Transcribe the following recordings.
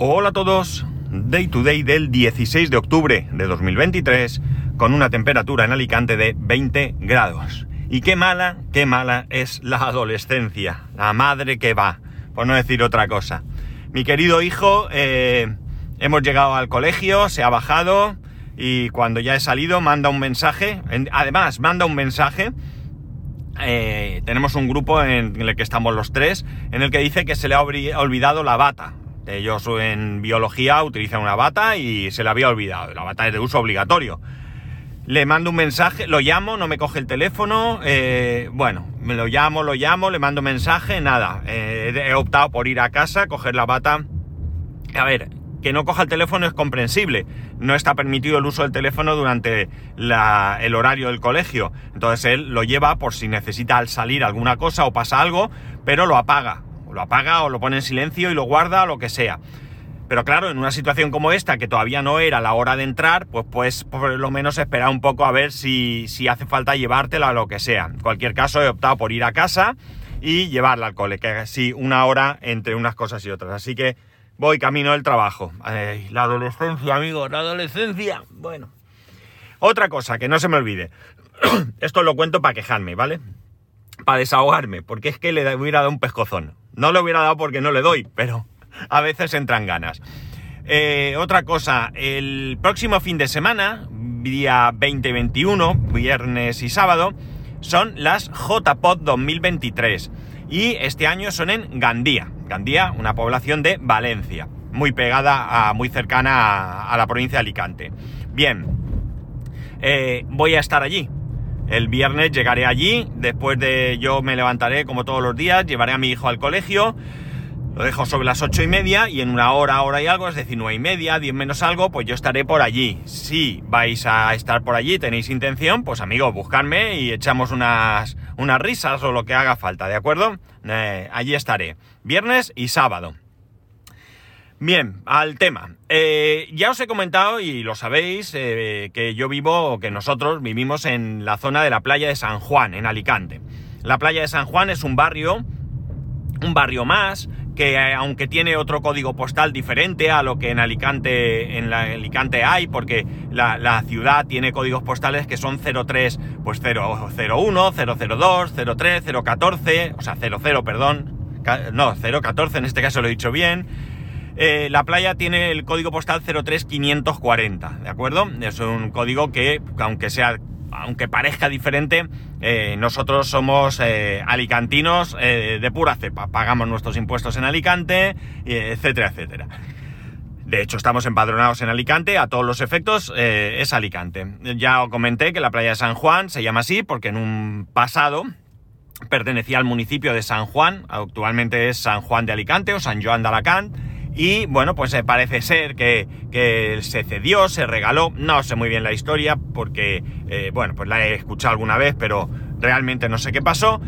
Hola a todos, Day to Day del 16 de octubre de 2023 con una temperatura en Alicante de 20 grados. Y qué mala, qué mala es la adolescencia, la madre que va, por no decir otra cosa. Mi querido hijo, eh, hemos llegado al colegio, se ha bajado y cuando ya he salido manda un mensaje, además manda un mensaje eh, tenemos un grupo en el que estamos los tres, en el que dice que se le ha olvidado la bata. Ellos en biología utilizan una bata y se le había olvidado. La bata es de uso obligatorio. Le mando un mensaje, lo llamo, no me coge el teléfono. Eh, bueno, me lo llamo, lo llamo, le mando un mensaje, nada. Eh, he optado por ir a casa, coger la bata. A ver, que no coja el teléfono es comprensible. No está permitido el uso del teléfono durante el horario del colegio. Entonces él lo lleva por si necesita al salir alguna cosa o pasa algo, pero lo apaga. Lo apaga o lo pone en silencio y lo guarda o lo que sea. Pero claro, en una situación como esta, que todavía no era la hora de entrar, pues pues por lo menos esperar un poco a ver si, si hace falta llevártela o lo que sea. En cualquier caso, he optado por ir a casa y llevarla al cole, que sí, una hora entre unas cosas y otras. Así que voy camino del trabajo. la adolescencia, amigo, la adolescencia. Bueno. Otra cosa, que no se me olvide. Esto lo cuento para quejarme, ¿vale? Para desahogarme, porque es que le hubiera dado un pescozón. No le hubiera dado porque no le doy, pero a veces entran ganas. Eh, otra cosa, el próximo fin de semana, día 20-21, viernes y sábado, son las JPOD 2023. Y este año son en Gandía. Gandía, una población de Valencia, muy pegada, a, muy cercana a, la provincia de Alicante. Bien, eh, voy a estar allí. El viernes llegaré allí, después de yo me levantaré como todos los días, llevaré a mi hijo al colegio, lo dejo sobre las ocho y media y en una hora, hora y algo, es decir, nueve y media, diez menos algo, pues yo estaré por allí. Si vais a estar por allí, tenéis intención, pues amigos, buscarme y echamos unas, unas risas o lo que haga falta, ¿de acuerdo? Eh, allí estaré, viernes y sábado. Bien, al tema. Eh, ya os he comentado, y lo sabéis, eh, que yo vivo, que nosotros vivimos en la zona de la playa de San Juan, en Alicante. La playa de San Juan es un barrio, un barrio más, que aunque tiene otro código postal diferente a lo que en Alicante, en la Alicante hay, porque la, ciudad tiene códigos postales que son 03, pues 001, 002, 03, 014, o sea, 00, perdón, no, 014 en este caso lo he dicho bien. Eh, la playa tiene el código postal 03540, ¿de acuerdo? Es un código que, aunque sea, aunque parezca diferente, eh, nosotros somos eh, alicantinos de pura cepa. Pagamos nuestros impuestos en Alicante, etcétera, etcétera. De hecho, estamos empadronados en Alicante, a todos los efectos es Alicante. Ya os comenté que la playa de San Juan se llama así porque en un pasado pertenecía al municipio de San Juan, actualmente es San Juan de Alicante o San Joan de Alacant, y bueno, pues eh, parece ser que, se cedió, se regaló, no sé muy bien la historia porque, eh, bueno, pues la he escuchado alguna vez, pero realmente no sé qué pasó.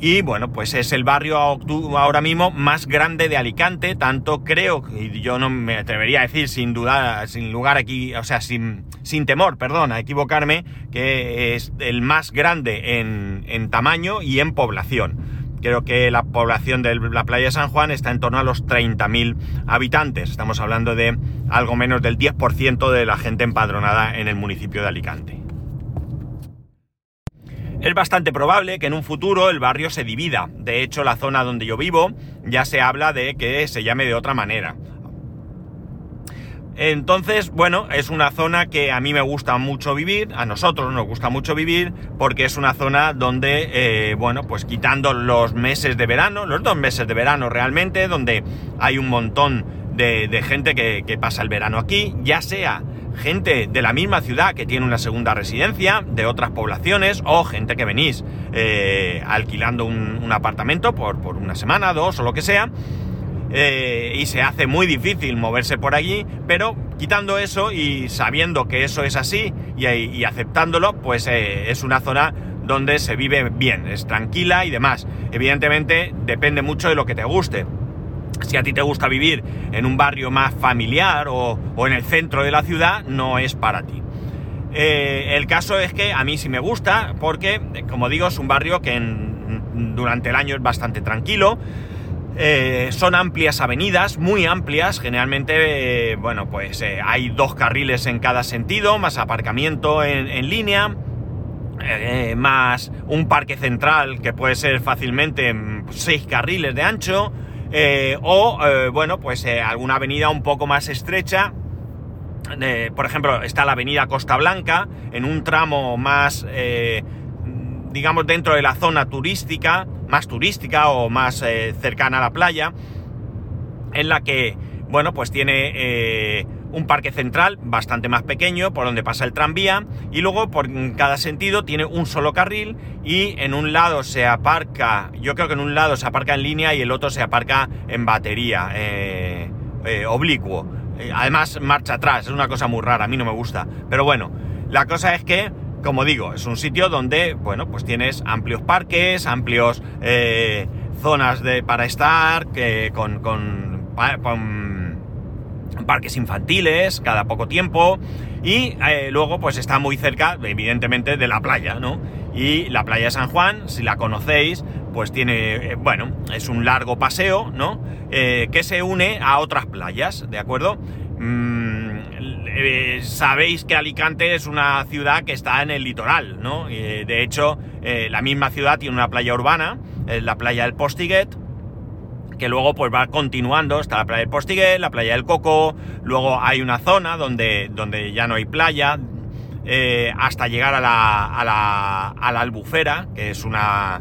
Y bueno, pues es el barrio ahora mismo más grande de Alicante, tanto creo, y yo no me atrevería a decir sin duda, sin lugar aquí, o sea, sin, sin temor, perdón, a equivocarme, que es el más grande en, en tamaño y en población. Creo que la población de la playa de San Juan está en torno a los 30.000 habitantes. Estamos hablando de algo menos del 10% de la gente empadronada en el municipio de Alicante. Es bastante probable que en un futuro el barrio se divida. De hecho, la zona donde yo vivo ya se habla de que se llame de otra manera. Entonces, bueno, es una zona que a mí me gusta mucho vivir, a nosotros nos gusta mucho vivir, porque es una zona donde, eh, bueno, pues quitando los meses de verano, los dos meses de verano realmente, donde hay un montón de, gente que, pasa el verano aquí, ya sea gente de la misma ciudad que tiene una segunda residencia, de otras poblaciones, o gente que venís eh, alquilando un, apartamento por, por una semana, dos o lo que sea, eh, y se hace muy difícil moverse por allí, pero quitando eso y sabiendo que eso es así y, aceptándolo, pues eh, es una zona donde se vive bien, es tranquila y demás. Evidentemente depende mucho de lo que te guste. Si a ti te gusta vivir en un barrio más familiar o, en el centro de la ciudad, no es para ti. Eh, el caso es que a mí sí me gusta porque, como digo, es un barrio que durante el año es bastante tranquilo, Eh, son amplias avenidas, muy amplias, generalmente, eh, bueno, pues eh, hay dos carriles en cada sentido, más aparcamiento en, en línea, más un parque central que puede ser fácilmente seis carriles de ancho, o, bueno, pues alguna avenida un poco más estrecha, por ejemplo, está la avenida Costa Blanca, en un tramo más, digamos, dentro de la zona turística, más turística o más eh, cercana a la playa, en la que, bueno, pues tiene eh, un parque central bastante más pequeño por donde pasa el tranvía y luego por cada sentido tiene un solo carril y en un lado se aparca, yo creo que en un lado se aparca en línea y el otro se aparca en batería, eh, oblicuo. Además, marcha atrás, es una cosa muy rara, a mí no me gusta. Pero bueno, la cosa es que como digo, es un sitio donde, bueno, pues tienes amplios parques, amplios eh, zonas de, para estar, que, con, con, parques infantiles cada poco tiempo y eh, luego pues está muy cerca, evidentemente, de la playa, ¿no? Y la playa de San Juan, si la conocéis, pues tiene, eh, bueno, es un largo paseo, ¿no? que se une a otras playas, ¿de acuerdo? Mm, eh, sabéis que Alicante es una ciudad que está en el litoral, ¿no? de hecho, eh, la misma ciudad tiene una playa urbana, la playa del Postiguet, que luego pues va continuando, está la playa del Postiguet, la playa del Coco, luego hay una zona donde, donde ya no hay playa, eh, hasta llegar a la, a, la, a la, Albufera, que es una,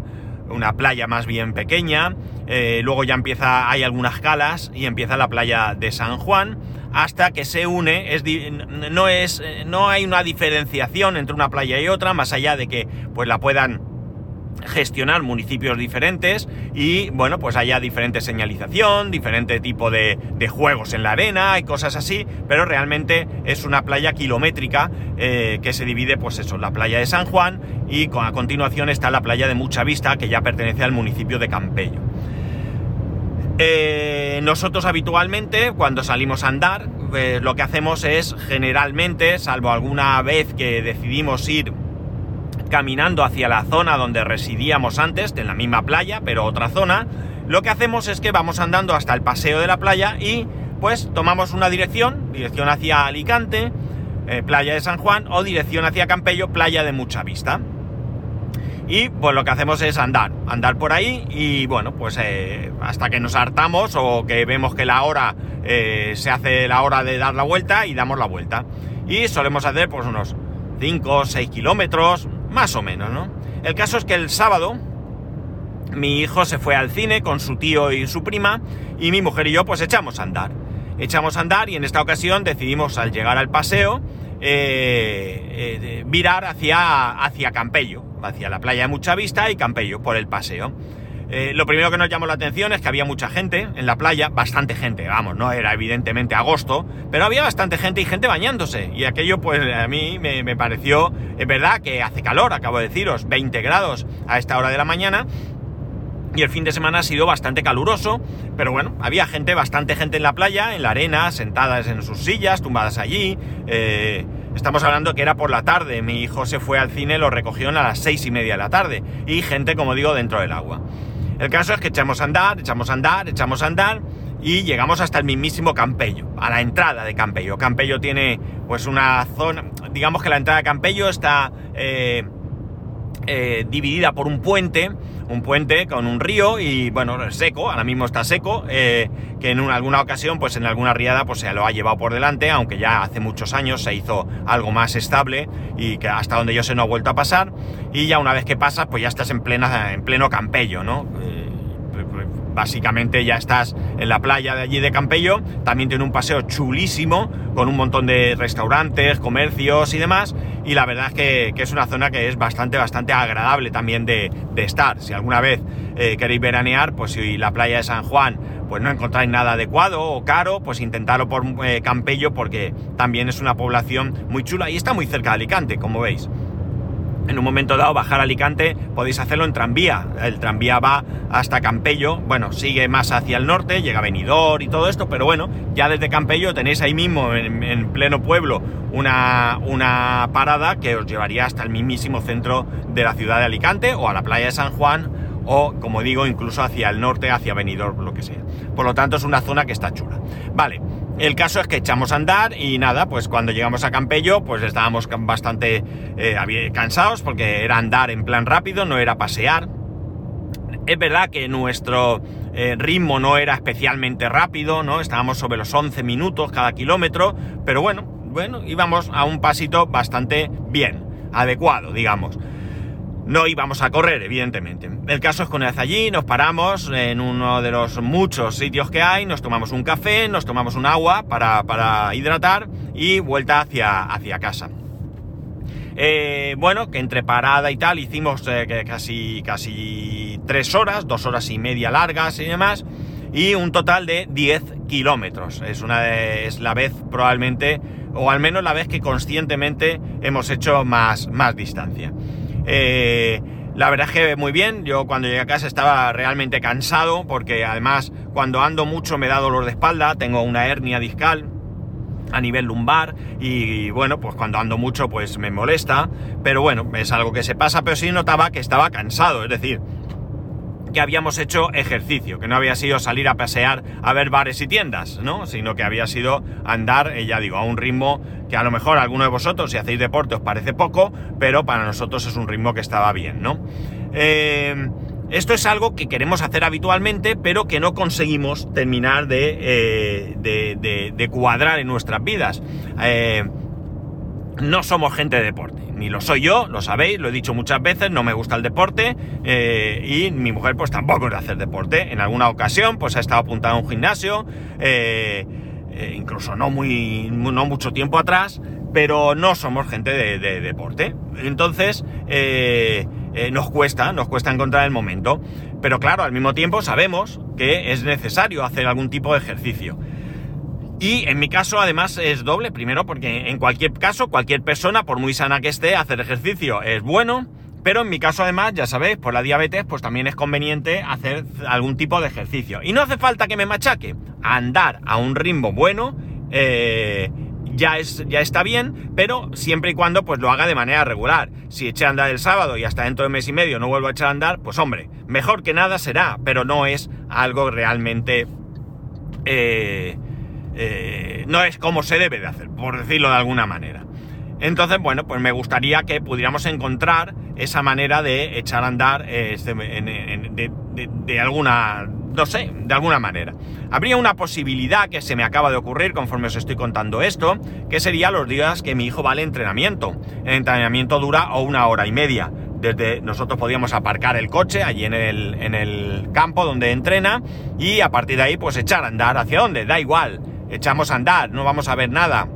una playa más bien pequeña, luego ya empieza, hay algunas calas y empieza la playa de San Juan, hasta que se une, es, no, es, no hay una diferenciación entre una playa y otra, más allá de que pues la puedan gestionar municipios diferentes y bueno pues haya diferente señalización, diferente tipo de, juegos en la arena y cosas así, pero realmente es una playa kilométrica eh, que se divide pues eso, la playa de San Juan y a continuación está la playa de Mucha Vista que ya pertenece al municipio de Campello. Eh, nosotros habitualmente, cuando salimos a andar, pues, lo que hacemos es generalmente, salvo alguna vez que decidimos ir caminando hacia la zona donde residíamos antes, en la misma playa, pero otra zona, lo que hacemos es que vamos andando hasta el paseo de la playa y pues tomamos una dirección, dirección hacia Alicante, eh, playa de San Juan, o dirección hacia Campello, playa de mucha vista. Y pues lo que hacemos es andar, andar por ahí y bueno, pues eh, hasta que nos hartamos o que vemos que la hora eh, se hace la hora de dar la vuelta y damos la vuelta. Y solemos hacer pues unos 5 o 6 kilómetros, más o menos, ¿no? El caso es que el sábado mi hijo se fue al cine con su tío y su prima y mi mujer y yo pues echamos a andar. Echamos a andar y en esta ocasión decidimos al llegar al paseo eh, virar hacia, hacia Campello hacia la playa de Mucha Vista y Campello por el paseo. Eh, lo primero que nos llamó la atención es que había mucha gente en la playa, bastante gente, vamos, no era evidentemente agosto, pero había bastante gente y gente bañándose. Y aquello, pues a mí me, pareció, es verdad que hace calor, acabo de deciros, 20 grados a esta hora de la mañana. Y el fin de semana ha sido bastante caluroso, pero bueno, había gente, bastante gente en la playa, en la arena, sentadas en sus sillas, tumbadas allí. Eh, Estamos hablando que era por la tarde, mi hijo se fue al cine, lo recogió a las seis y media de la tarde, y gente, como digo, dentro del agua. El caso es que echamos a andar, echamos a andar, echamos a andar, y llegamos hasta el mismísimo Campello, a la entrada de Campello. Campello tiene pues una zona, digamos que la entrada de Campello está eh, eh, dividida por un puente, un puente con un río y bueno, seco, ahora mismo está seco, eh, que en alguna ocasión, pues en alguna riada, pues se lo ha llevado por delante, aunque ya hace muchos años se hizo algo más estable y que hasta donde yo sé no ha vuelto a pasar, y ya una vez que pasa, pues ya estás en, plena, en pleno campello, ¿no? Básicamente ya estás en la playa de allí de Campello, también tiene un paseo chulísimo, con un montón de restaurantes, comercios y demás, y la verdad es que, es una zona que es bastante, bastante agradable también de, estar. Si alguna vez eh, queréis veranear, pues si la playa de San Juan pues no encontráis nada adecuado o caro, pues intentarlo por eh, Campello porque también es una población muy chula y está muy cerca de Alicante, como veis en un momento dado bajar a Alicante podéis hacerlo en tranvía. El tranvía va hasta Campello, bueno, sigue más hacia el norte, llega a Benidorm y todo esto, pero bueno, ya desde Campello tenéis ahí mismo, en, pleno pueblo, una, una, parada que os llevaría hasta el mismísimo centro de la ciudad de Alicante o a la playa de San Juan o, como digo, incluso hacia el norte, hacia Benidorm, lo que sea. Por lo tanto, es una zona que está chula. Vale, el caso es que echamos a andar y nada, pues cuando llegamos a Campello, pues estábamos bastante eh, cansados porque era andar en plan rápido, no era pasear. Es verdad que nuestro eh, ritmo no era especialmente rápido, ¿no? Estábamos sobre los 11 minutos cada kilómetro, pero bueno, bueno, íbamos a un pasito bastante bien, adecuado, digamos. No íbamos a correr, evidentemente. El caso es que una vez allí nos paramos en uno de los muchos sitios que hay, nos tomamos un café, nos tomamos un agua para, hidratar y vuelta hacia, hacia casa. Eh, bueno, que entre parada y tal hicimos eh, casi, casi tres horas, dos horas y media largas y demás, y un total de 10 kilómetros. Es, una, es la vez probablemente, o al menos la vez que conscientemente hemos hecho más, más distancia. Eh, la verdad es que muy bien, yo cuando llegué a casa estaba realmente cansado porque además cuando ando mucho me da dolor de espalda, tengo una hernia discal a nivel lumbar y, bueno, pues cuando ando mucho pues me molesta, pero bueno, es algo que se pasa, pero sí notaba que estaba cansado, es decir, habíamos hecho ejercicio, que no había sido salir a pasear a ver bares y tiendas, ¿no? Sino que había sido andar, eh, ya digo, a un ritmo que a lo mejor a alguno de vosotros, si hacéis deporte, os parece poco, pero para nosotros es un ritmo que estaba bien, ¿no? Eh, esto es algo que queremos hacer habitualmente, pero que no conseguimos terminar de, eh, de, cuadrar en nuestras vidas. no somos gente de deporte ni lo soy yo, lo sabéis, lo he dicho muchas veces, no me gusta el deporte eh, y mi mujer pues tampoco es de hacer deporte. En alguna ocasión pues ha estado apuntada a un gimnasio, eh, eh, incluso no, muy, no mucho tiempo atrás, pero no somos gente de, de deporte. Entonces nos cuesta, nos cuesta encontrar el momento. Pero claro, al mismo tiempo sabemos que es necesario hacer algún tipo de ejercicio. Y en mi caso además es doble, primero porque en cualquier caso, cualquier persona, por muy sana que esté, hacer ejercicio es bueno, pero en mi caso además, ya sabéis, por la diabetes, pues también es conveniente hacer algún tipo de ejercicio. Y no hace falta que me machaque, andar a un ritmo bueno, eh, ya, es, ya está bien, pero siempre y cuando pues lo haga de manera regular. Si eché a andar el sábado y hasta dentro de mes y medio no vuelvo a echar a andar, pues hombre, mejor que nada será, pero no es algo realmente... Eh, eh, no es como se debe de hacer, por decirlo de alguna manera. Entonces, bueno, pues me gustaría que pudiéramos encontrar esa manera de echar a andar eh, este, de, alguna, no sé, de alguna manera. Habría una posibilidad que se me acaba de ocurrir conforme os estoy contando esto, que sería los días que mi hijo va al entrenamiento. El entrenamiento dura una hora y media. Desde nosotros podíamos aparcar el coche allí en el, en el campo donde entrena y a partir de ahí pues echar a andar hacia dónde, da igual echamos a andar, no vamos a ver nada.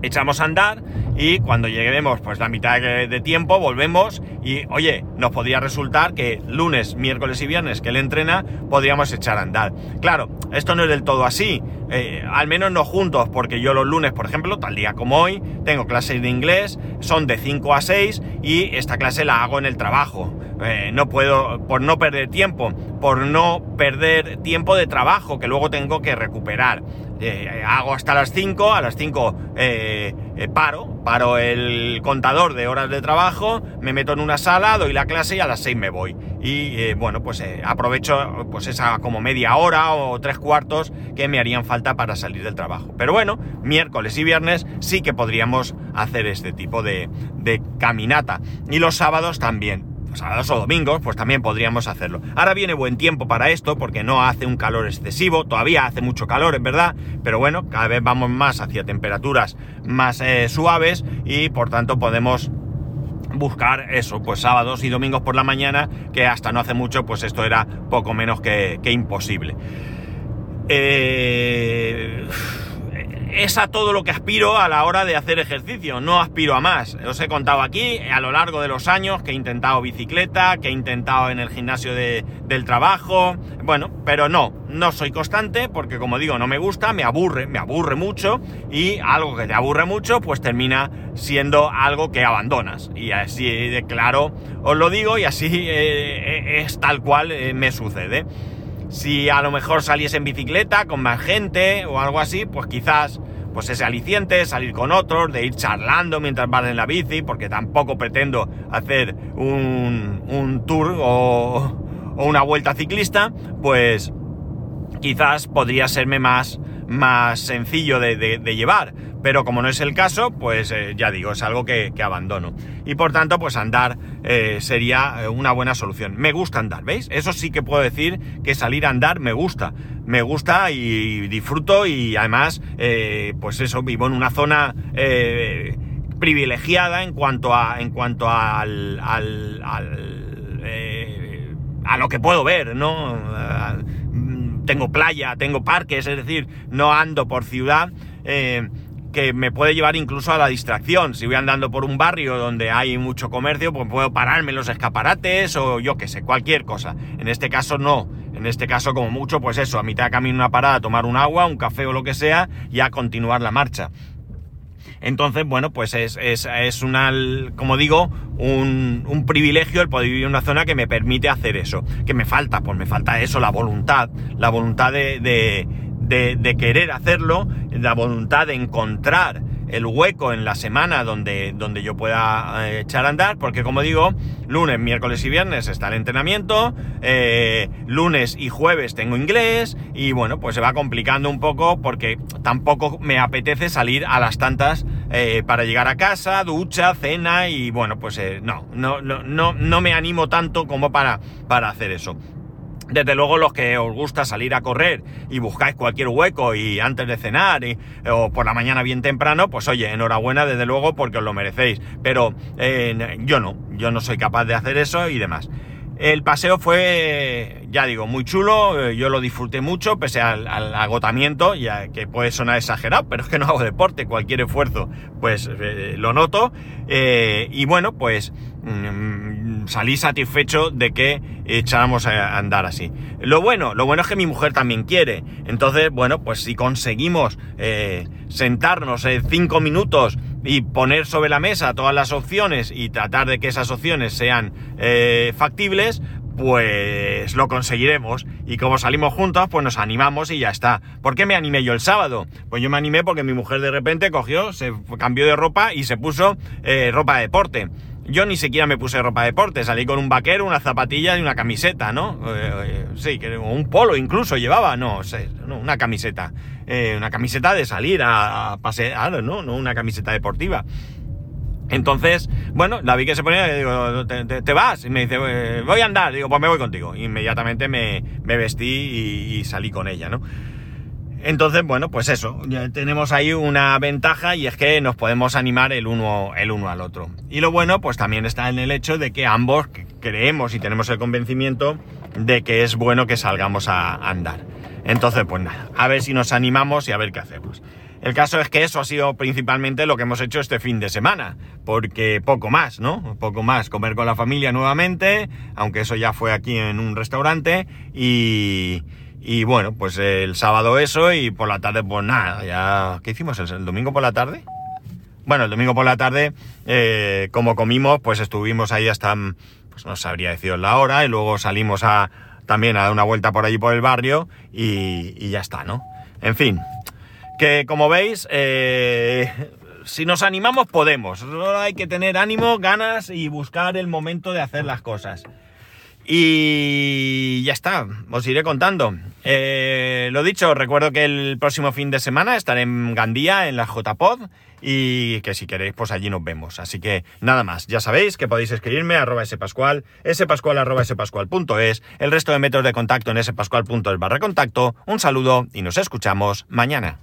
Echamos a andar y cuando lleguemos pues la mitad de tiempo volvemos y oye, nos podría resultar que lunes, miércoles y viernes que él entrena podríamos echar a andar. Claro, esto no es del todo así, eh, al menos no juntos, porque yo los lunes, por ejemplo, tal día como hoy, tengo clases de inglés, son de 5 a 6 y esta clase la hago en el trabajo. Eh, no puedo, por no perder tiempo, por no perder tiempo de trabajo que luego tengo que recuperar. Eh, hago hasta las 5, a las 5 eh, eh, paro, paro el contador de horas de trabajo, me meto en una sala, doy la clase y a las 6 me voy. Y bueno, pues aprovecho pues esa como media hora o tres cuartos que me harían falta para salir del trabajo. Pero bueno, miércoles y viernes sí que podríamos hacer este tipo de, de caminata. Y los sábados también sábados o domingos, pues también podríamos hacerlo. Ahora viene buen tiempo para esto porque no hace un calor excesivo, todavía hace mucho calor, es verdad, pero bueno, cada vez vamos más hacia temperaturas más eh, suaves y por tanto podemos buscar eso, pues sábados y domingos por la mañana, que hasta no hace mucho, pues esto era poco menos que, que imposible. Eh es a todo lo que aspiro a la hora de hacer ejercicio, no aspiro a más. Os he contado aquí a lo largo de los años que he intentado bicicleta, que he intentado en el gimnasio del trabajo, bueno, pero no, no soy constante porque como digo, no me gusta, me aburre, me aburre mucho y algo que te aburre mucho pues termina siendo algo que abandonas. Y así de claro os lo digo y así eh, es tal cual eh, me sucede. Si a lo mejor saliese en bicicleta con más gente o algo así, pues quizás pues ese aliciente, salir con otros, de ir charlando mientras van en la bici, porque tampoco pretendo hacer un, un tour o, o una vuelta ciclista, pues quizás podría serme más, más sencillo de, llevar. Pero como no es el caso, pues eh, ya digo, es algo que, abandono. Y por tanto, pues andar eh, sería eh, una buena solución. Me gusta andar, ¿veis? Eso sí que puedo decir que salir a andar me gusta. Me gusta y disfruto y además, pues eso, vivo en una zona privilegiada en cuanto a en cuanto al, al, a lo que puedo ver, ¿no? Tengo playa, tengo parques, es decir, no ando por ciudad. Eh, que me puede llevar incluso a la distracción. Si voy andando por un barrio donde hay mucho comercio, pues puedo pararme los escaparates o yo qué sé, cualquier cosa. En este caso no. En este caso, como mucho, pues eso, a mitad de camino una parada, tomar un agua, un café o lo que sea, y a continuar la marcha. Entonces, bueno, pues es, es, una, como digo, un, privilegio el poder vivir en una zona que me permite hacer eso. ¿Qué me falta? Pues me falta eso, la voluntad, la voluntad de querer hacerlo, la voluntad de encontrar el hueco en la semana donde, donde yo pueda eh, echar a andar, porque como digo, lunes, miércoles y viernes está el entrenamiento, eh, lunes y jueves tengo inglés, y bueno, pues se va complicando un poco porque tampoco me apetece salir a las tantas eh, para llegar a casa, ducha, cena, y bueno, pues no, no, no, no, no me animo tanto como para, para hacer eso. Desde luego los que os gusta salir a correr y buscáis cualquier hueco y antes de cenar o por la mañana bien temprano, pues oye, enhorabuena desde luego porque os lo merecéis. Pero eh, yo no, yo no soy capaz de hacer eso y demás. El paseo fue, ya digo, muy chulo, eh, yo lo disfruté mucho, pese al, agotamiento, ya que puede sonar exagerado, pero es que no hago deporte, cualquier esfuerzo, pues eh, lo noto. y bueno, pues mm, salí satisfecho de que echáramos a andar así. Lo bueno, lo bueno es que mi mujer también quiere. Entonces, bueno, pues si conseguimos eh, sentarnos en cinco minutos y poner sobre la mesa todas las opciones y tratar de que esas opciones sean eh, factibles, pues lo conseguiremos. Y como salimos juntos, pues nos animamos y ya está. ¿Por qué me animé yo el sábado? Pues yo me animé porque mi mujer de repente cogió, se cambió de ropa y se puso eh, ropa de deporte. Yo ni siquiera me puse ropa de deporte, salí con un vaquero, una zapatilla y una camiseta, ¿no? Eh, eh, sí, un polo incluso llevaba, no sé, una camiseta. Eh, una camiseta de salir a, pasear, ¿no? No una camiseta deportiva. Entonces, bueno, la vi que se ponía, digo, ¿te, vas? Y me dice, voy a andar, digo, pues me voy contigo. Inmediatamente me, vestí y salí con ella, ¿no? Entonces, bueno, pues eso, ya tenemos ahí una ventaja y es que nos podemos animar el uno, el uno al otro. Y lo bueno, pues también está en el hecho de que ambos creemos y tenemos el convencimiento de que es bueno que salgamos a andar. Entonces, pues nada, a ver si nos animamos y a ver qué hacemos. El caso es que eso ha sido principalmente lo que hemos hecho este fin de semana, porque poco más, ¿no? Poco más, comer con la familia nuevamente, aunque eso ya fue aquí en un restaurante, y, y bueno, pues el sábado eso y por la tarde pues nada, ya... ¿Qué hicimos el, domingo por la tarde? Bueno, el domingo por la tarde, eh, como comimos, pues estuvimos ahí hasta, pues no sabría decir la hora, y luego salimos a también a dar una vuelta por allí por el barrio y, ya está, ¿no? En fin, que como veis, eh, si nos animamos podemos, solo hay que tener ánimo, ganas y buscar el momento de hacer las cosas. Y ya está, os iré contando. Eh, lo dicho, recuerdo que el próximo fin de semana estaré en Gandía, en la JPod, y que si queréis, pues allí nos vemos. Así que nada más, ya sabéis que podéis escribirme a arroba spascual, spascual arroba el resto de métodos de contacto en spascual.es barra contacto. Un saludo y nos escuchamos mañana.